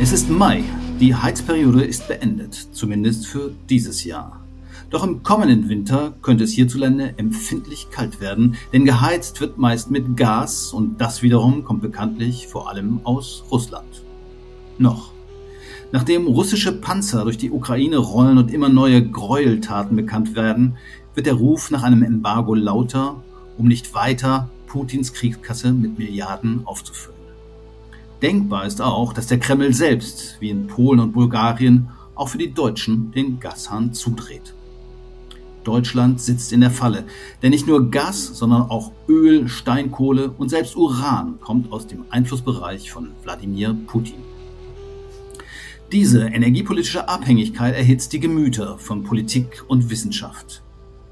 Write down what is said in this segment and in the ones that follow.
Es ist Mai. Die Heizperiode ist beendet, zumindest für dieses Jahr. Doch im kommenden Winter könnte es hierzulande empfindlich kalt werden, denn geheizt wird meist mit Gas und das wiederum kommt bekanntlich vor allem aus Russland. Noch. Nachdem russische Panzer durch die Ukraine rollen und immer neue Gräueltaten bekannt werden, wird der Ruf nach einem Embargo lauter, um nicht weiter Putins Kriegskasse mit Milliarden aufzufüllen. Denkbar ist auch, dass der Kreml selbst, wie in Polen und Bulgarien, auch für die Deutschen den Gashahn zudreht. Deutschland sitzt in der Falle, denn nicht nur Gas, sondern auch Öl, Steinkohle und selbst Uran kommt aus dem Einflussbereich von Wladimir Putin. Diese energiepolitische Abhängigkeit erhitzt die Gemüter von Politik und Wissenschaft.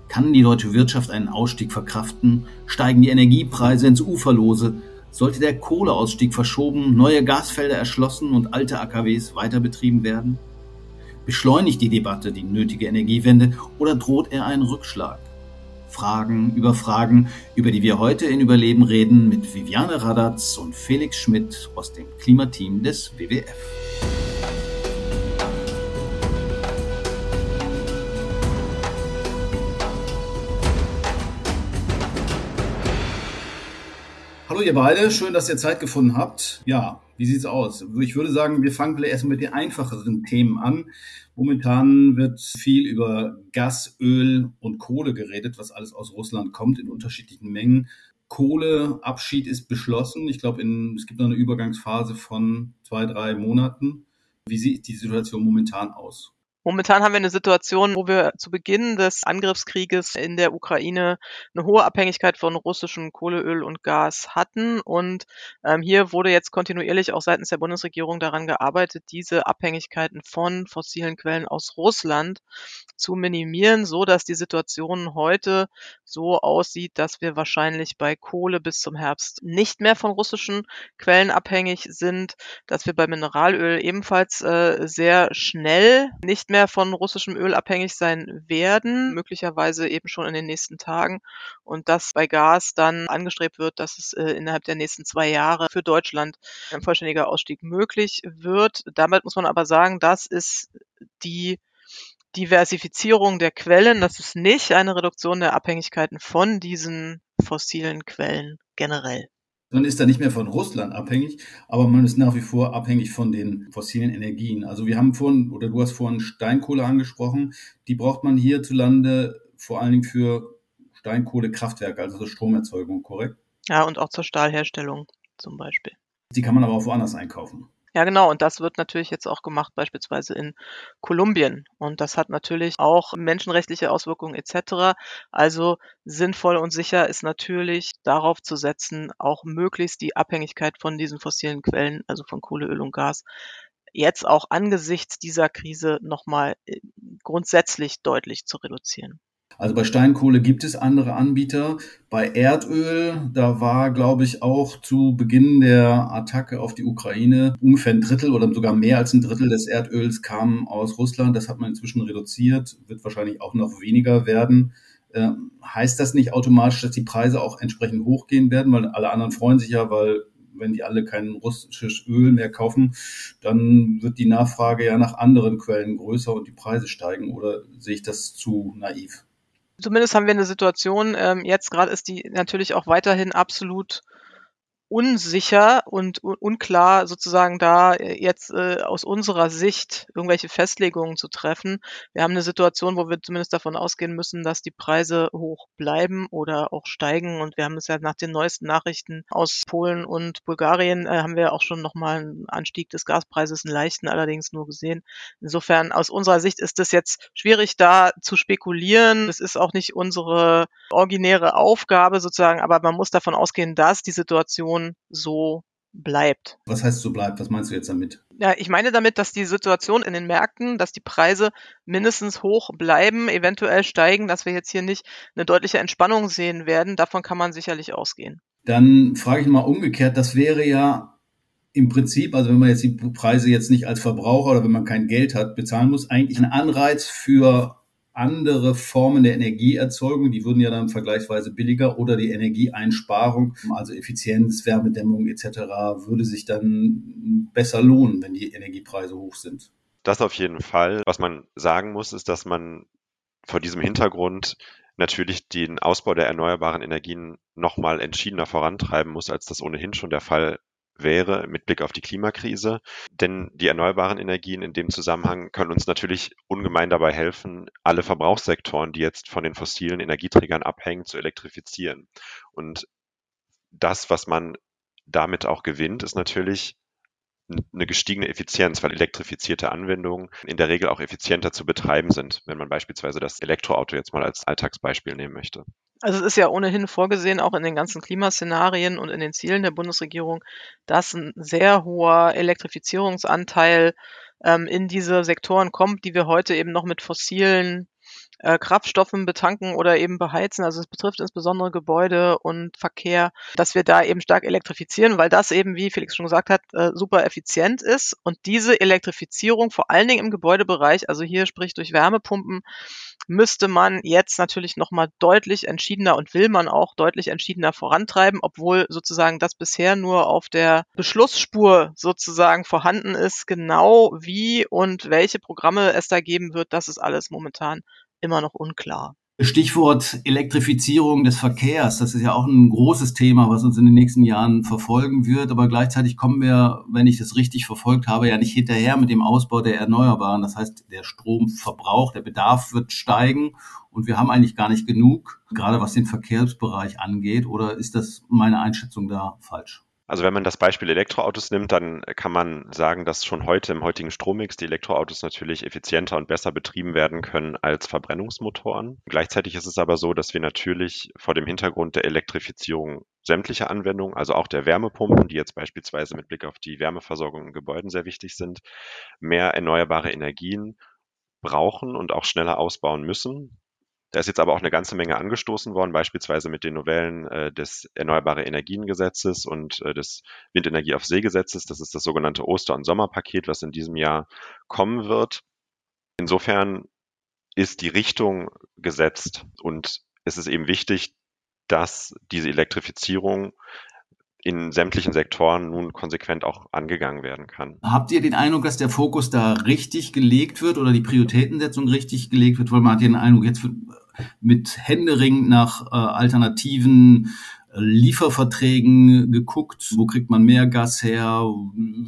Kann die deutsche Wirtschaft einen Ausstieg verkraften? Steigen die Energiepreise ins Uferlose? Sollte der Kohleausstieg verschoben, neue Gasfelder erschlossen und alte AKWs weiter betrieben werden? Beschleunigt die Debatte die nötige Energiewende oder droht er ein Rückschlag? Fragen über Fragen, über die wir heute in Überleben reden mit Viviane Radatz und Felix Schmidt aus dem Klimateam des WWF. Hallo ihr beide, schön, dass ihr Zeit gefunden habt. Ja, wie sieht's aus? Ich würde sagen, wir fangen vielleicht erstmal mit den einfacheren Themen an. Momentan wird viel über Gas, Öl und Kohle geredet, was alles aus Russland kommt in unterschiedlichen Mengen. Kohleabschied ist beschlossen. Ich glaube, es gibt noch eine Übergangsphase von zwei, drei Monaten. Wie sieht die Situation momentan aus? Momentan haben wir eine Situation, wo wir zu Beginn des Angriffskrieges in der Ukraine eine hohe Abhängigkeit von russischem Kohle, Öl und Gas hatten. Und ähm, hier wurde jetzt kontinuierlich auch seitens der Bundesregierung daran gearbeitet, diese Abhängigkeiten von fossilen Quellen aus Russland zu minimieren, so dass die Situation heute so aussieht, dass wir wahrscheinlich bei Kohle bis zum Herbst nicht mehr von russischen Quellen abhängig sind, dass wir bei Mineralöl ebenfalls äh, sehr schnell nicht mehr von russischem Öl abhängig sein werden, möglicherweise eben schon in den nächsten Tagen. Und dass bei Gas dann angestrebt wird, dass es äh, innerhalb der nächsten zwei Jahre für Deutschland ein vollständiger Ausstieg möglich wird. Damit muss man aber sagen, das ist die Diversifizierung der Quellen. Das ist nicht eine Reduktion der Abhängigkeiten von diesen fossilen Quellen generell. Man ist da nicht mehr von Russland abhängig, aber man ist nach wie vor abhängig von den fossilen Energien. Also wir haben vorhin, oder du hast vorhin Steinkohle angesprochen, die braucht man hierzulande vor allen Dingen für Steinkohlekraftwerke, also zur Stromerzeugung, korrekt? Ja, und auch zur Stahlherstellung zum Beispiel. Die kann man aber auch woanders einkaufen. Ja, genau. Und das wird natürlich jetzt auch gemacht, beispielsweise in Kolumbien. Und das hat natürlich auch menschenrechtliche Auswirkungen etc. Also sinnvoll und sicher ist natürlich darauf zu setzen, auch möglichst die Abhängigkeit von diesen fossilen Quellen, also von Kohle, Öl und Gas, jetzt auch angesichts dieser Krise nochmal äh, grundsätzlich deutlich zu reduzieren. Also bei Steinkohle gibt es andere Anbieter. Bei Erdöl, da war, glaube ich, auch zu Beginn der Attacke auf die Ukraine ungefähr ein Drittel oder sogar mehr als ein Drittel des Erdöls kam aus Russland. Das hat man inzwischen reduziert, wird wahrscheinlich auch noch weniger werden. Äh, heißt das nicht automatisch, dass die Preise auch entsprechend hochgehen werden? Weil alle anderen freuen sich ja, weil wenn die alle kein russisches Öl mehr kaufen, dann wird die Nachfrage ja nach anderen Quellen größer und die Preise steigen. Oder sehe ich das zu naiv? Zumindest haben wir eine Situation, ähm, jetzt gerade ist die natürlich auch weiterhin absolut unsicher und unklar sozusagen da äh, jetzt äh, aus unserer Sicht irgendwelche Festlegungen zu treffen. Wir haben eine Situation, wo wir zumindest davon ausgehen müssen, dass die Preise hoch bleiben oder auch steigen. Und wir haben es ja nach den neuesten Nachrichten aus Polen und Bulgarien äh, haben wir auch schon nochmal einen Anstieg des Gaspreises, einen leichten allerdings nur gesehen. Insofern aus unserer Sicht ist es jetzt schwierig da zu spekulieren. Es ist auch nicht unsere originäre Aufgabe sozusagen, aber man muss davon ausgehen, dass die Situation Situation so bleibt. Was heißt so bleibt? Was meinst du jetzt damit? Ja, ich meine damit, dass die Situation in den Märkten, dass die Preise mindestens hoch bleiben, eventuell steigen, dass wir jetzt hier nicht eine deutliche Entspannung sehen werden. Davon kann man sicherlich ausgehen. Dann frage ich mal umgekehrt, das wäre ja im Prinzip, also wenn man jetzt die Preise jetzt nicht als Verbraucher oder wenn man kein Geld hat, bezahlen muss, eigentlich ein Anreiz für andere Formen der Energieerzeugung, die würden ja dann vergleichsweise billiger oder die Energieeinsparung, also Effizienz, Wärmedämmung etc., würde sich dann besser lohnen, wenn die Energiepreise hoch sind. Das auf jeden Fall. Was man sagen muss, ist, dass man vor diesem Hintergrund natürlich den Ausbau der erneuerbaren Energien nochmal entschiedener vorantreiben muss, als das ohnehin schon der Fall wäre mit Blick auf die Klimakrise. Denn die erneuerbaren Energien in dem Zusammenhang können uns natürlich ungemein dabei helfen, alle Verbrauchssektoren, die jetzt von den fossilen Energieträgern abhängen, zu elektrifizieren. Und das, was man damit auch gewinnt, ist natürlich eine gestiegene Effizienz, weil elektrifizierte Anwendungen in der Regel auch effizienter zu betreiben sind, wenn man beispielsweise das Elektroauto jetzt mal als Alltagsbeispiel nehmen möchte. Also es ist ja ohnehin vorgesehen, auch in den ganzen Klimaszenarien und in den Zielen der Bundesregierung, dass ein sehr hoher Elektrifizierungsanteil ähm, in diese Sektoren kommt, die wir heute eben noch mit fossilen äh, Kraftstoffen betanken oder eben beheizen. Also es betrifft insbesondere Gebäude und Verkehr, dass wir da eben stark elektrifizieren, weil das eben, wie Felix schon gesagt hat, äh, super effizient ist. Und diese Elektrifizierung, vor allen Dingen im Gebäudebereich, also hier sprich durch Wärmepumpen, müsste man jetzt natürlich nochmal deutlich entschiedener und will man auch deutlich entschiedener vorantreiben, obwohl sozusagen das bisher nur auf der Beschlussspur sozusagen vorhanden ist. Genau wie und welche Programme es da geben wird, das ist alles momentan immer noch unklar. Stichwort Elektrifizierung des Verkehrs. Das ist ja auch ein großes Thema, was uns in den nächsten Jahren verfolgen wird. Aber gleichzeitig kommen wir, wenn ich das richtig verfolgt habe, ja nicht hinterher mit dem Ausbau der Erneuerbaren. Das heißt, der Stromverbrauch, der Bedarf wird steigen und wir haben eigentlich gar nicht genug, gerade was den Verkehrsbereich angeht. Oder ist das meine Einschätzung da falsch? Also wenn man das Beispiel Elektroautos nimmt, dann kann man sagen, dass schon heute im heutigen Strommix die Elektroautos natürlich effizienter und besser betrieben werden können als Verbrennungsmotoren. Gleichzeitig ist es aber so, dass wir natürlich vor dem Hintergrund der Elektrifizierung sämtlicher Anwendungen, also auch der Wärmepumpen, die jetzt beispielsweise mit Blick auf die Wärmeversorgung in Gebäuden sehr wichtig sind, mehr erneuerbare Energien brauchen und auch schneller ausbauen müssen. Da ist jetzt aber auch eine ganze Menge angestoßen worden, beispielsweise mit den Novellen äh, des Erneuerbare Energien Gesetzes und äh, des Windenergie auf See Gesetzes. Das ist das sogenannte Oster- und Sommerpaket, was in diesem Jahr kommen wird. Insofern ist die Richtung gesetzt und es ist eben wichtig, dass diese Elektrifizierung in sämtlichen Sektoren nun konsequent auch angegangen werden kann. Habt ihr den Eindruck, dass der Fokus da richtig gelegt wird oder die Prioritätensetzung richtig gelegt wird? Weil man hat den Eindruck, jetzt wird mit Händering nach äh, alternativen äh, Lieferverträgen geguckt, wo kriegt man mehr Gas her,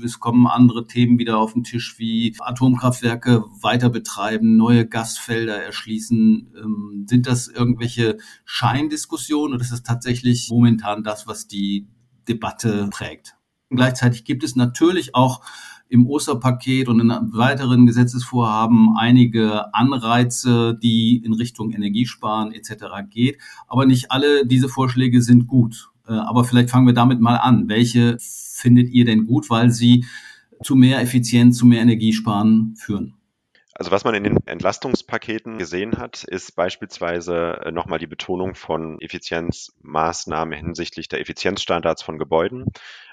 es kommen andere Themen wieder auf den Tisch wie Atomkraftwerke weiter betreiben, neue Gasfelder erschließen. Ähm, sind das irgendwelche Scheindiskussionen oder ist es tatsächlich momentan das, was die Debatte prägt. Und gleichzeitig gibt es natürlich auch im Osterpaket und in weiteren Gesetzesvorhaben einige Anreize, die in Richtung Energiesparen etc. geht. Aber nicht alle diese Vorschläge sind gut. Äh, aber vielleicht fangen wir damit mal an. Welche findet ihr denn gut, weil sie zu mehr Effizienz, zu mehr Energiesparen führen? Also was man in den Entlastungspaketen gesehen hat, ist beispielsweise äh, nochmal die Betonung von Effizienzmaßnahmen hinsichtlich der Effizienzstandards von Gebäuden.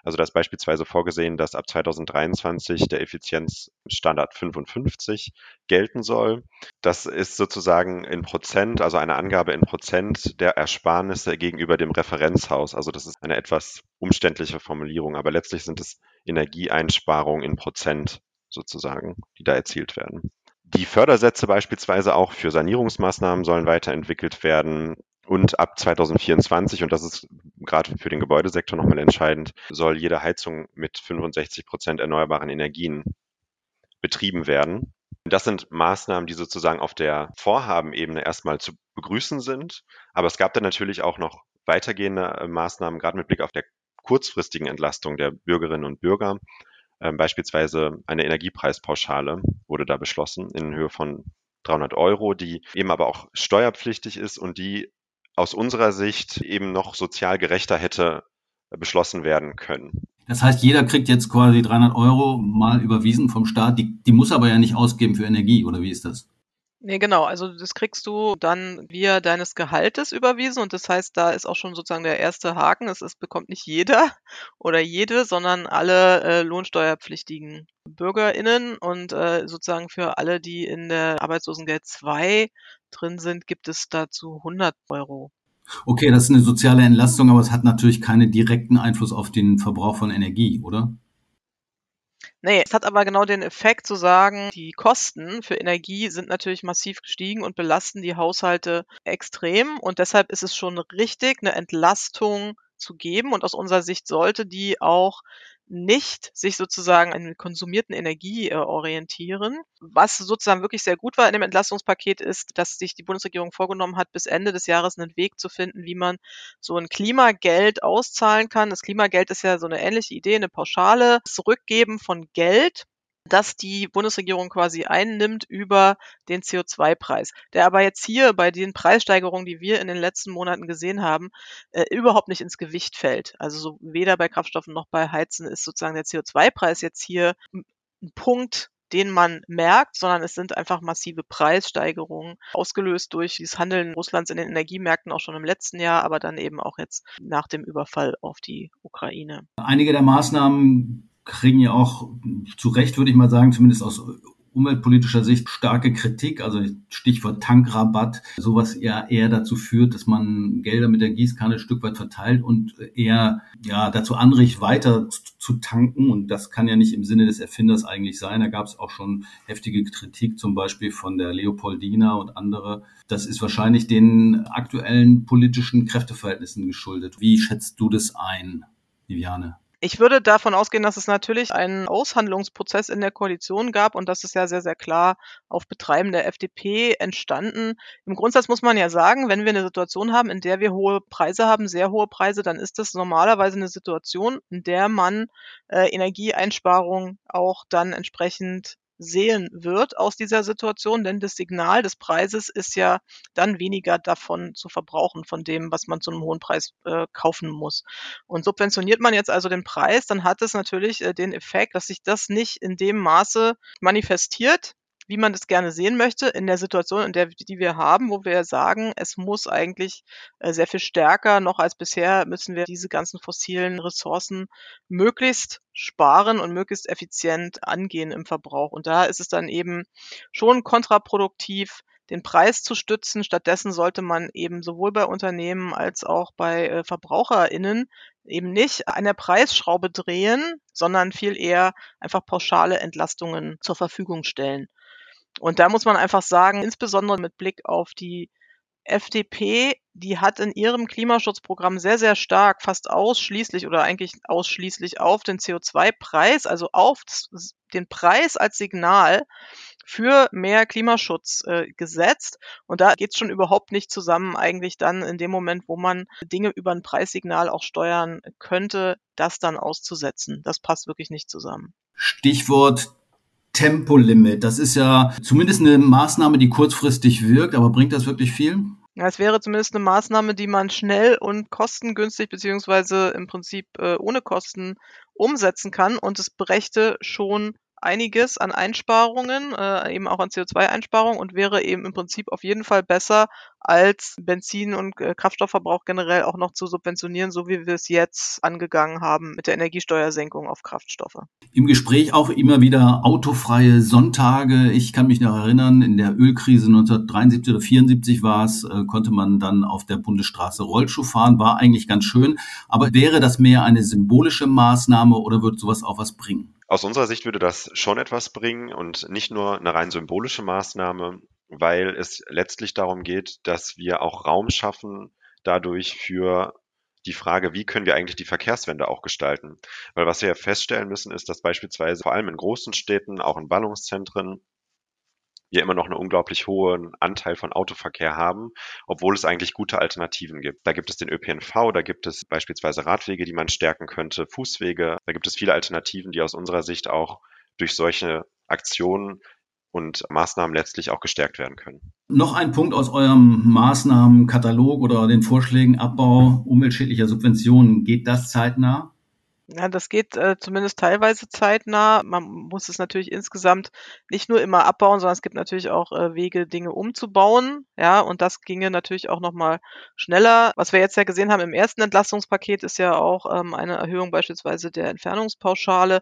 Also da ist beispielsweise vorgesehen, dass ab 2023 der Effizienzstandard 55 gelten soll. Das ist sozusagen in Prozent, also eine Angabe in Prozent der Ersparnisse gegenüber dem Referenzhaus. Also das ist eine etwas umständliche Formulierung, aber letztlich sind es Energieeinsparungen in Prozent sozusagen, die da erzielt werden. Die Fördersätze beispielsweise auch für Sanierungsmaßnahmen sollen weiterentwickelt werden. Und ab 2024, und das ist gerade für den Gebäudesektor nochmal entscheidend, soll jede Heizung mit 65 Prozent erneuerbaren Energien betrieben werden. Das sind Maßnahmen, die sozusagen auf der Vorhabenebene erstmal zu begrüßen sind. Aber es gab dann natürlich auch noch weitergehende äh, Maßnahmen, gerade mit Blick auf der kurzfristigen Entlastung der Bürgerinnen und Bürger, beispielsweise eine Energiepreispauschale wurde da beschlossen in Höhe von 300 Euro, die eben aber auch steuerpflichtig ist und die aus unserer Sicht eben noch sozial gerechter hätte beschlossen werden können. Das heißt, jeder kriegt jetzt quasi 300 Euro mal überwiesen vom Staat. Die, die muss aber ja nicht ausgeben für Energie, oder wie ist das? Nee, genau. Also das kriegst du dann via deines Gehaltes überwiesen und das heißt, da ist auch schon sozusagen der erste Haken. Es, bekommt nicht jeder oder jede, sondern alle äh, lohnsteuerpflichtigen BürgerInnen und äh, sozusagen für alle, die in der Arbeitslosengeld 2 drin sind, gibt es dazu 100 Euro. Okay, das ist eine soziale Entlastung, aber es hat natürlich keinen direkten Einfluss auf den Verbrauch von Energie, oder? Ne, es hat aber genau den Effekt zu sagen, die Kosten für Energie sind natürlich massiv gestiegen und belasten die Haushalte extrem. Und deshalb ist es schon richtig, eine Entlastung zu geben. Und aus unserer Sicht sollte die auch nicht sich sozusagen an konsumierten Energie äh, orientieren. Was sozusagen wirklich sehr gut war in dem Entlastungspaket ist, dass sich die Bundesregierung vorgenommen hat, bis Ende des Jahres einen Weg zu finden, wie man so ein Klimageld auszahlen kann. Das Klimageld ist ja so eine ähnliche Idee, eine Pauschale, Zurückgeben von Geld das die Bundesregierung quasi einnimmt über den CO2-Preis, der aber jetzt hier bei den Preissteigerungen, die wir in den letzten Monaten gesehen haben, äh, überhaupt nicht ins Gewicht fällt. Also so weder bei Kraftstoffen noch bei Heizen ist sozusagen der CO2-Preis jetzt hier ein Punkt, den man merkt, sondern es sind einfach massive Preissteigerungen, ausgelöst durch das Handeln Russlands in den Energiemärkten auch schon im letzten Jahr, aber dann eben auch jetzt nach dem Überfall auf die Ukraine. Einige der Maßnahmen kriegen ja auch zu Recht, würde ich mal sagen, zumindest aus umweltpolitischer Sicht starke Kritik, also Stichwort Tankrabatt, sowas eher, eher dazu führt, dass man Gelder mit der Gießkanne ein Stück weit verteilt und eher ja, dazu anregt, weiter zu tanken. Und das kann ja nicht im Sinne des Erfinders eigentlich sein. Da gab es auch schon heftige Kritik, zum Beispiel von der Leopoldina und andere. Das ist wahrscheinlich den aktuellen politischen Kräfteverhältnissen geschuldet. Wie schätzt du das ein, Viviane? Ich würde davon ausgehen, dass es natürlich einen Aushandlungsprozess in der Koalition gab und das ist ja sehr, sehr klar auf Betreiben der FDP entstanden. Im Grundsatz muss man ja sagen, wenn wir eine Situation haben, in der wir hohe Preise haben, sehr hohe Preise, dann ist das normalerweise eine Situation, in der man äh, Energieeinsparungen auch dann entsprechend sehen wird aus dieser Situation, denn das Signal des Preises ist ja dann weniger davon zu verbrauchen, von dem, was man zu einem hohen Preis äh, kaufen muss. Und subventioniert man jetzt also den Preis, dann hat es natürlich äh, den Effekt, dass sich das nicht in dem Maße manifestiert, wie man das gerne sehen möchte, in der Situation, in der die wir haben, wo wir sagen, es muss eigentlich äh, sehr viel stärker noch als bisher müssen wir diese ganzen fossilen Ressourcen möglichst sparen und möglichst effizient angehen im Verbrauch. Und da ist es dann eben schon kontraproduktiv, den Preis zu stützen. Stattdessen sollte man eben sowohl bei Unternehmen als auch bei äh, VerbraucherInnen eben nicht an der Preisschraube drehen, sondern viel eher einfach pauschale Entlastungen zur Verfügung stellen. Und da muss man einfach sagen, insbesondere mit Blick auf die FDP, die hat in ihrem Klimaschutzprogramm sehr, sehr stark, fast ausschließlich oder eigentlich ausschließlich auf den CO2-Preis, also auf den Preis als Signal für mehr Klimaschutz äh, gesetzt. Und da geht es schon überhaupt nicht zusammen, eigentlich dann in dem Moment, wo man Dinge über ein Preissignal auch steuern könnte, das dann auszusetzen. Das passt wirklich nicht zusammen. Stichwort Tempolimit. Das ist ja zumindest eine Maßnahme, die kurzfristig wirkt, aber bringt das wirklich viel? Ja, es wäre zumindest eine Maßnahme, die man schnell und kostengünstig beziehungsweise im Prinzip äh, ohne Kosten umsetzen kann und es brächte schon einiges an Einsparungen, äh, eben auch an CO2-Einsparungen und wäre eben im Prinzip auf jeden Fall besser, als Benzin- und äh, Kraftstoffverbrauch generell auch noch zu subventionieren, so wie wir es jetzt angegangen haben mit der Energiesteuersenkung auf Kraftstoffe. Im Gespräch auch immer wieder autofreie Sonntage. Ich kann mich noch erinnern, in der Ölkrise 1973 oder 74 war es, äh, konnte man dann auf der Bundesstraße Rollschuh fahren, war eigentlich ganz schön. Aber wäre das mehr eine symbolische Maßnahme oder wird sowas auch was bringen? Aus unserer Sicht würde das schon etwas bringen und nicht nur eine rein symbolische Maßnahme, weil es letztlich darum geht, dass wir auch Raum schaffen dadurch für die Frage, wie können wir eigentlich die Verkehrswende auch gestalten? Weil was wir feststellen müssen, ist, dass beispielsweise vor allem in großen Städten, auch in Ballungszentren, wir immer noch einen unglaublich hohen Anteil von Autoverkehr haben, obwohl es eigentlich gute Alternativen gibt. Da gibt es den ÖPNV, da gibt es beispielsweise Radwege, die man stärken könnte, Fußwege, da gibt es viele Alternativen, die aus unserer Sicht auch durch solche Aktionen und Maßnahmen letztlich auch gestärkt werden können. Noch ein Punkt aus eurem Maßnahmenkatalog oder den Vorschlägen Abbau umweltschädlicher Subventionen. Geht das zeitnah? Ja, das geht äh, zumindest teilweise zeitnah. Man muss es natürlich insgesamt nicht nur immer abbauen, sondern es gibt natürlich auch äh, Wege, Dinge umzubauen. Ja, und das ginge natürlich auch nochmal schneller. Was wir jetzt ja gesehen haben im ersten Entlastungspaket ist ja auch ähm, eine Erhöhung beispielsweise der Entfernungspauschale.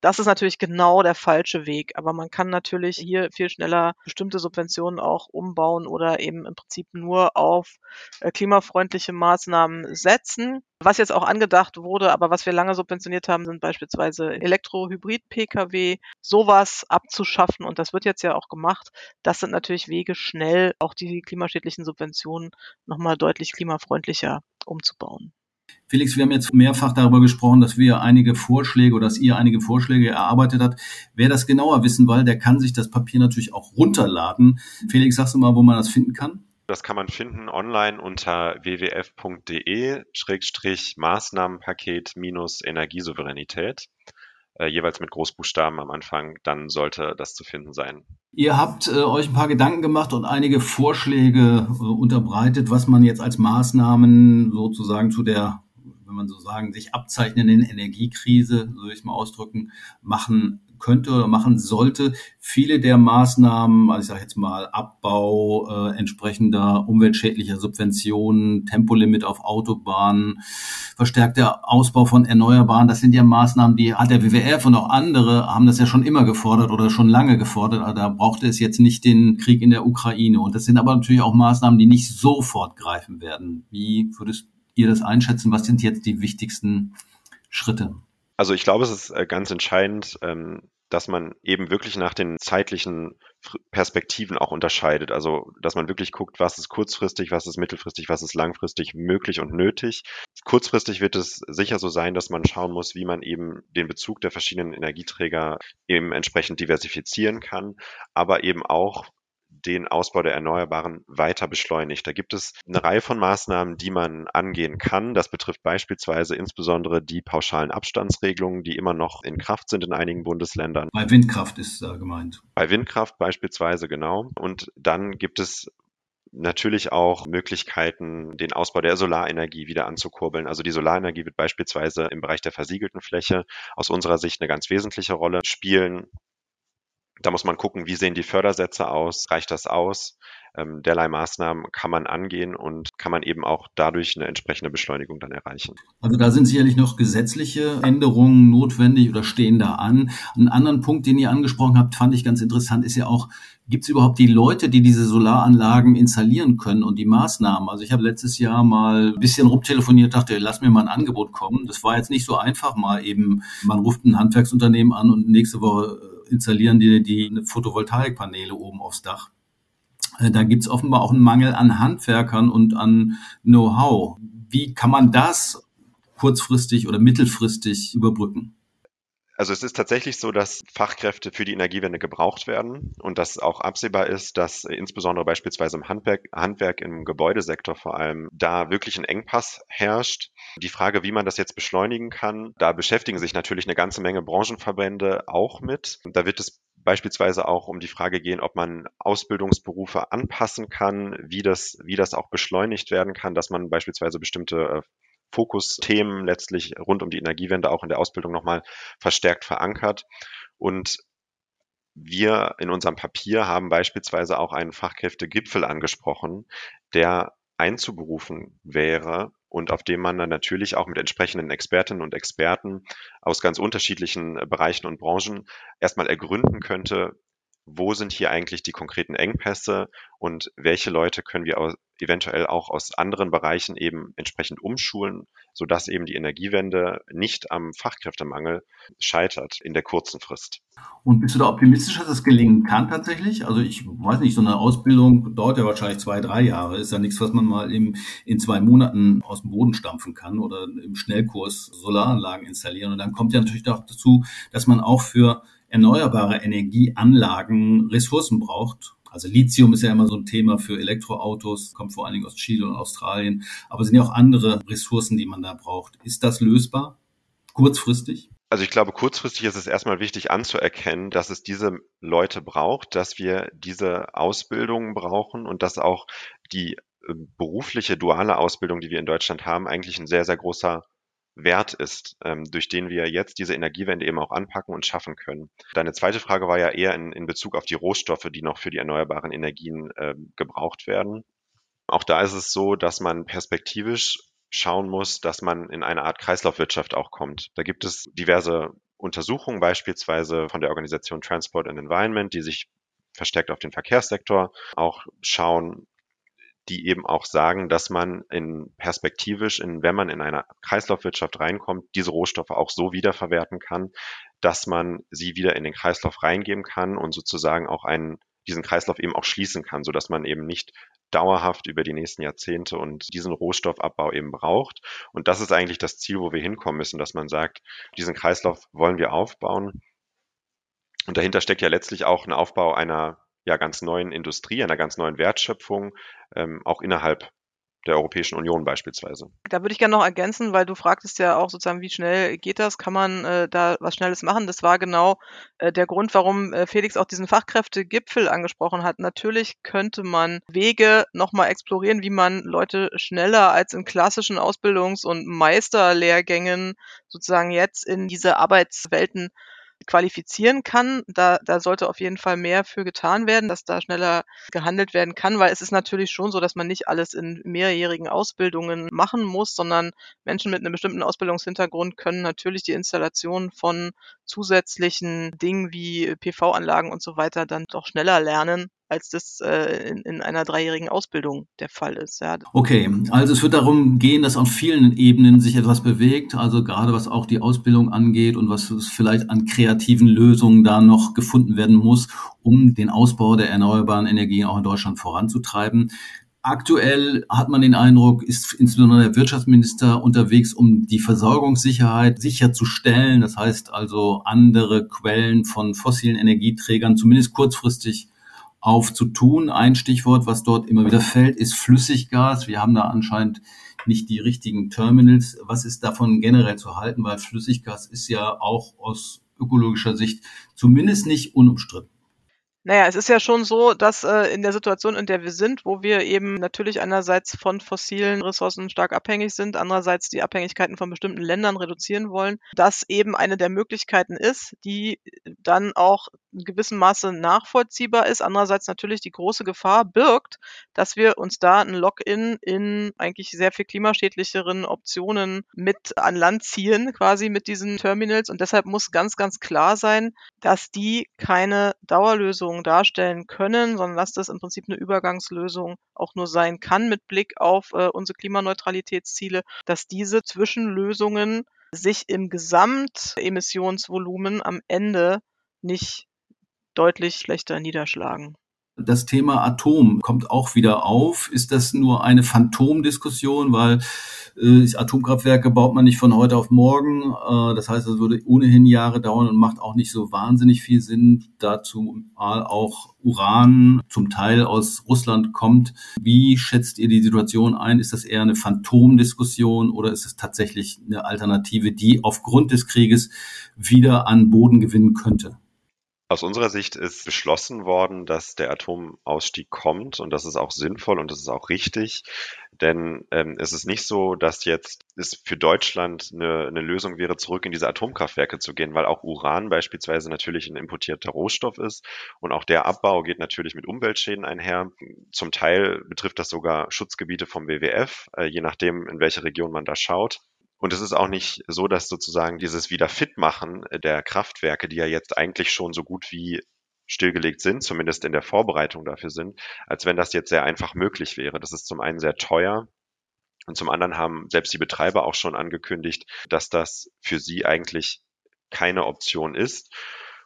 Das ist natürlich genau der falsche Weg. Aber man kann natürlich hier viel schneller bestimmte Subventionen auch umbauen oder eben im Prinzip nur auf äh, klimafreundliche Maßnahmen setzen. Was jetzt auch angedacht wurde, aber was wir lange subventioniert haben, sind beispielsweise Elektro-Hybrid-Pkw. Sowas abzuschaffen und das wird jetzt ja auch gemacht. Das sind natürlich Wege, schnell auch die klimaschädlichen Subventionen nochmal deutlich klimafreundlicher umzubauen. Felix, wir haben jetzt mehrfach darüber gesprochen, dass wir einige Vorschläge oder dass ihr einige Vorschläge erarbeitet habt. Wer das genauer wissen will, der kann sich das Papier natürlich auch runterladen. Felix, sagst du mal, wo man das finden kann? Das kann man finden online unter wwf.de-Maßnahmenpaket-Energiesouveränität, äh, jeweils mit Großbuchstaben am Anfang, dann sollte das zu finden sein. Ihr habt äh, euch ein paar Gedanken gemacht und einige Vorschläge äh, unterbreitet, was man jetzt als Maßnahmen sozusagen zu der, wenn man so sagen, sich abzeichnenden Energiekrise, so will ich es mal ausdrücken, machen könnte oder machen sollte. Viele der Maßnahmen, also ich sage jetzt mal Abbau äh, entsprechender umweltschädlicher Subventionen, Tempolimit auf Autobahnen, verstärkter Ausbau von Erneuerbaren, das sind ja Maßnahmen, die hat der WWF und auch andere haben das ja schon immer gefordert oder schon lange gefordert. Also da brauchte es jetzt nicht den Krieg in der Ukraine. Und das sind aber natürlich auch Maßnahmen, die nicht sofort greifen werden. Wie würdest ihr das einschätzen? Was sind jetzt die wichtigsten Schritte? Also ich glaube, es ist äh, ganz entscheidend, ähm, dass man eben wirklich nach den zeitlichen Perspektiven auch unterscheidet. Also, dass man wirklich guckt, was ist kurzfristig, was ist mittelfristig, was ist langfristig möglich und nötig. Kurzfristig wird es sicher so sein, dass man schauen muss, wie man eben den Bezug der verschiedenen Energieträger eben entsprechend diversifizieren kann, aber eben auch den Ausbau der Erneuerbaren weiter beschleunigt. Da gibt es eine Reihe von Maßnahmen, die man angehen kann. Das betrifft beispielsweise insbesondere die pauschalen Abstandsregelungen, die immer noch in Kraft sind in einigen Bundesländern. Bei Windkraft ist da gemeint. Bei Windkraft beispielsweise, genau. Und dann gibt es natürlich auch Möglichkeiten, den Ausbau der Solarenergie wieder anzukurbeln. Also die Solarenergie wird beispielsweise im Bereich der versiegelten Fläche aus unserer Sicht eine ganz wesentliche Rolle spielen. Da muss man gucken, wie sehen die Fördersätze aus? Reicht das aus? Ähm, derlei Maßnahmen kann man angehen und kann man eben auch dadurch eine entsprechende Beschleunigung dann erreichen. Also da sind sicherlich noch gesetzliche Änderungen notwendig oder stehen da an. Einen anderen Punkt, den ihr angesprochen habt, fand ich ganz interessant, ist ja auch, gibt es überhaupt die Leute, die diese Solaranlagen installieren können und die Maßnahmen? Also ich habe letztes Jahr mal ein bisschen rumtelefoniert, dachte, lass mir mal ein Angebot kommen. Das war jetzt nicht so einfach, mal eben, man ruft ein Handwerksunternehmen an und nächste Woche installieren die, die Photovoltaikpaneele oben aufs Dach. Äh, da gibt es offenbar auch einen Mangel an Handwerkern und an Know-how. Wie kann man das kurzfristig oder mittelfristig überbrücken? Also es ist tatsächlich so, dass Fachkräfte für die Energiewende gebraucht werden und dass auch absehbar ist, dass insbesondere beispielsweise im Handwerk, Handwerk im Gebäudesektor vor allem da wirklich ein Engpass herrscht. Die Frage, wie man das jetzt beschleunigen kann, da beschäftigen sich natürlich eine ganze Menge Branchenverbände auch mit. Da wird es beispielsweise auch um die Frage gehen, ob man Ausbildungsberufe anpassen kann, wie das, wie das auch beschleunigt werden kann, dass man beispielsweise bestimmte äh, Fokusthemen letztlich rund um die Energiewende auch in der Ausbildung nochmal verstärkt verankert. Und wir in unserem Papier haben beispielsweise auch einen Fachkräftegipfel angesprochen, der einzuberufen wäre und auf dem man dann natürlich auch mit entsprechenden Expertinnen und Experten aus ganz unterschiedlichen Bereichen und Branchen erstmal ergründen könnte, wo sind hier eigentlich die konkreten Engpässe und welche Leute können wir aus, eventuell auch aus anderen Bereichen eben entsprechend umschulen, sodass eben die Energiewende nicht am Fachkräftemangel scheitert in der kurzen Frist. Und bist du da optimistisch, dass das gelingen kann tatsächlich? Also ich weiß nicht, so eine Ausbildung dauert ja wahrscheinlich zwei, drei Jahre. Ist ja nichts, was man mal im, in zwei Monaten aus dem Boden stampfen kann oder im Schnellkurs Solaranlagen installieren. Und dann kommt ja natürlich auch dazu, dass man auch für erneuerbare Energieanlagen Ressourcen braucht. Also Lithium ist ja immer so ein Thema für Elektroautos, kommt vor allen Dingen aus Chile und Australien, aber es sind ja auch andere Ressourcen, die man da braucht. Ist das lösbar? Kurzfristig? Also ich glaube, kurzfristig ist es erstmal wichtig anzuerkennen, dass es diese Leute braucht, dass wir diese Ausbildungen brauchen und dass auch die äh, berufliche duale Ausbildung, die wir in Deutschland haben, eigentlich ein sehr, sehr großer Wert ist, ähm, durch den wir jetzt diese Energiewende eben auch anpacken und schaffen können. Deine zweite Frage war ja eher in, in Bezug auf die Rohstoffe, die noch für die erneuerbaren Energien äh, gebraucht werden. Auch da ist es so, dass man perspektivisch schauen muss, dass man in eine Art Kreislaufwirtschaft auch kommt. Da gibt es diverse Untersuchungen, beispielsweise von der Organisation Transport and Environment, die sich verstärkt auf den Verkehrssektor auch schauen, die eben auch sagen, dass man in perspektivisch, in, wenn man in eine Kreislaufwirtschaft reinkommt, diese Rohstoffe auch so wiederverwerten kann, dass man sie wieder in den Kreislauf reingeben kann und sozusagen auch einen, diesen Kreislauf eben auch schließen kann, so dass man eben nicht dauerhaft über die nächsten Jahrzehnte und diesen Rohstoffabbau eben braucht. Und das ist eigentlich das Ziel, wo wir hinkommen müssen, dass man sagt, diesen Kreislauf wollen wir aufbauen. Und dahinter steckt ja letztlich auch ein Aufbau einer ja ganz neuen Industrie, einer ganz neuen Wertschöpfung, ähm, auch innerhalb der Europäischen Union beispielsweise. Da würde ich gerne noch ergänzen, weil du fragtest ja auch sozusagen, wie schnell geht das? Kann man äh, da was Schnelles machen? Das war genau äh, der Grund, warum äh, Felix auch diesen Fachkräftegipfel angesprochen hat. Natürlich könnte man Wege nochmal explorieren, wie man Leute schneller als in klassischen Ausbildungs- und Meisterlehrgängen sozusagen jetzt in diese Arbeitswelten qualifizieren kann. Da, da sollte auf jeden Fall mehr für getan werden, dass da schneller gehandelt werden kann, weil es ist natürlich schon so, dass man nicht alles in mehrjährigen Ausbildungen machen muss, sondern Menschen mit einem bestimmten Ausbildungshintergrund können natürlich die Installation von zusätzlichen Dingen wie PV-Anlagen und so weiter dann doch schneller lernen als das äh, in, in einer dreijährigen Ausbildung der Fall ist. Ja. Okay, also es wird darum gehen, dass auf vielen Ebenen sich etwas bewegt, also gerade was auch die Ausbildung angeht und was vielleicht an kreativen Lösungen da noch gefunden werden muss, um den Ausbau der erneuerbaren Energien auch in Deutschland voranzutreiben. Aktuell hat man den Eindruck, ist insbesondere der Wirtschaftsminister unterwegs, um die Versorgungssicherheit sicherzustellen. Das heißt also, andere Quellen von fossilen Energieträgern zumindest kurzfristig aufzutun. Ein Stichwort, was dort immer wieder fällt, ist Flüssiggas. Wir haben da anscheinend nicht die richtigen Terminals. Was ist davon generell zu halten? Weil Flüssiggas ist ja auch aus ökologischer Sicht zumindest nicht unumstritten. Naja, es ist ja schon so, dass äh, in der Situation, in der wir sind, wo wir eben natürlich einerseits von fossilen Ressourcen stark abhängig sind, andererseits die Abhängigkeiten von bestimmten Ländern reduzieren wollen, das eben eine der Möglichkeiten ist, die dann auch in gewissem Maße nachvollziehbar ist, andererseits natürlich die große Gefahr birgt, dass wir uns da ein Lock-in in eigentlich sehr viel klimaschädlicheren Optionen mit an Land ziehen, quasi mit diesen Terminals. Und deshalb muss ganz, ganz klar sein, dass die keine Dauerlösung darstellen können, sondern dass das im Prinzip eine Übergangslösung auch nur sein kann mit Blick auf äh, unsere Klimaneutralitätsziele, dass diese Zwischenlösungen sich im Gesamtemissionsvolumen am Ende nicht deutlich schlechter niederschlagen. Das Thema Atom kommt auch wieder auf. Ist das nur eine Phantomdiskussion, weil äh, Atomkraftwerke baut man nicht von heute auf morgen. Äh, das heißt, es würde ohnehin Jahre dauern und macht auch nicht so wahnsinnig viel Sinn. Dazu auch Uran zum Teil aus Russland kommt. Wie schätzt ihr die Situation ein? Ist das eher eine Phantomdiskussion oder ist es tatsächlich eine Alternative, die aufgrund des Krieges wieder an Boden gewinnen könnte? Aus unserer Sicht ist beschlossen worden, dass der Atomausstieg kommt und das ist auch sinnvoll und das ist auch richtig, denn ähm, es ist nicht so, dass jetzt es für Deutschland eine, eine Lösung wäre, zurück in diese Atomkraftwerke zu gehen, weil auch Uran beispielsweise natürlich ein importierter Rohstoff ist und auch der Abbau geht natürlich mit Umweltschäden einher. Zum Teil betrifft das sogar Schutzgebiete vom WWF, äh, je nachdem, in welche Region man da schaut. Und es ist auch nicht so, dass sozusagen dieses Wiederfitmachen der Kraftwerke, die ja jetzt eigentlich schon so gut wie stillgelegt sind, zumindest in der Vorbereitung dafür sind, als wenn das jetzt sehr einfach möglich wäre. Das ist zum einen sehr teuer und zum anderen haben selbst die Betreiber auch schon angekündigt, dass das für sie eigentlich keine Option ist.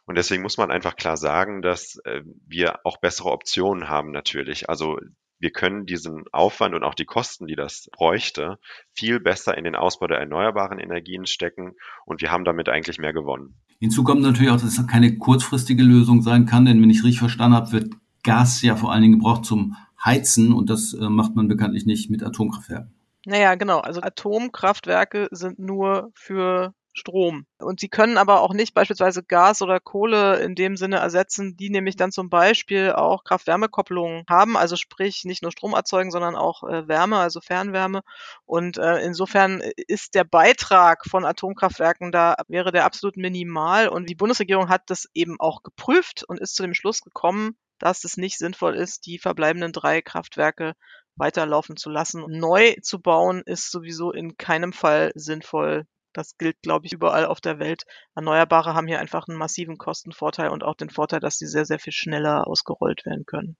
Und deswegen muss man einfach klar sagen, dass äh, wir auch bessere Optionen haben natürlich. Also wir können diesen Aufwand und auch die Kosten, die das bräuchte, viel besser in den Ausbau der erneuerbaren Energien stecken und wir haben damit eigentlich mehr gewonnen. Hinzu kommt natürlich auch, dass es keine kurzfristige Lösung sein kann, denn wenn ich richtig verstanden habe, wird Gas ja vor allen Dingen gebraucht zum Heizen und das äh, macht man bekanntlich nicht mit Atomkraftwerken. Naja, genau. Also Atomkraftwerke sind nur für Strom. Und sie können aber auch nicht beispielsweise Gas oder Kohle in dem Sinne ersetzen, die nämlich dann zum Beispiel auch Kraft-Wärme-Kopplungen haben, also sprich nicht nur Strom erzeugen, sondern auch äh, Wärme, also Fernwärme. Und äh, insofern ist der Beitrag von Atomkraftwerken da, wäre der absolut minimal. Und die Bundesregierung hat das eben auch geprüft und ist zu dem Schluss gekommen, dass es nicht sinnvoll ist, die verbleibenden drei Kraftwerke weiterlaufen zu lassen. Neu zu bauen ist sowieso in keinem Fall sinnvoll. Das gilt, glaube ich, überall auf der Welt. Erneuerbare haben hier einfach einen massiven Kostenvorteil und auch den Vorteil, dass sie sehr, sehr viel schneller ausgerollt werden können.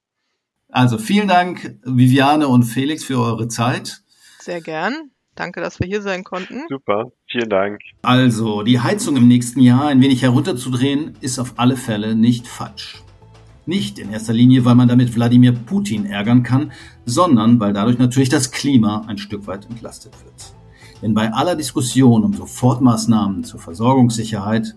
Also vielen Dank, Viviane und Felix, für eure Zeit. Sehr gern. Danke, dass wir hier sein konnten. Super, vielen Dank. Also, die Heizung im nächsten Jahr ein wenig herunterzudrehen, ist auf alle Fälle nicht falsch. Nicht in erster Linie, weil man damit Wladimir Putin ärgern kann, sondern weil dadurch natürlich das Klima ein Stück weit entlastet wird. Denn bei aller Diskussion um Sofortmaßnahmen zur Versorgungssicherheit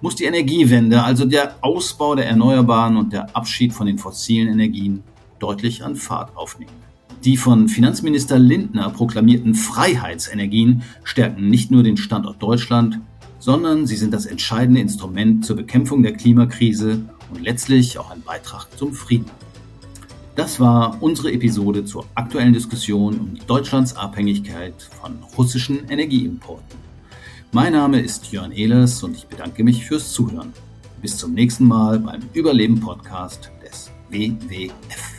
muss die Energiewende, also der Ausbau der Erneuerbaren und der Abschied von den fossilen Energien, deutlich an Fahrt aufnehmen. Die von Finanzminister Lindner proklamierten Freiheitsenergien stärken nicht nur den Standort Deutschland, sondern sie sind das entscheidende Instrument zur Bekämpfung der Klimakrise und letztlich auch ein Beitrag zum Frieden. Das war unsere Episode zur aktuellen Diskussion um Deutschlands Abhängigkeit von russischen Energieimporten. Mein Name ist Jörn Ehlers und ich bedanke mich fürs Zuhören. Bis zum nächsten Mal beim Überleben Podcast des WWF.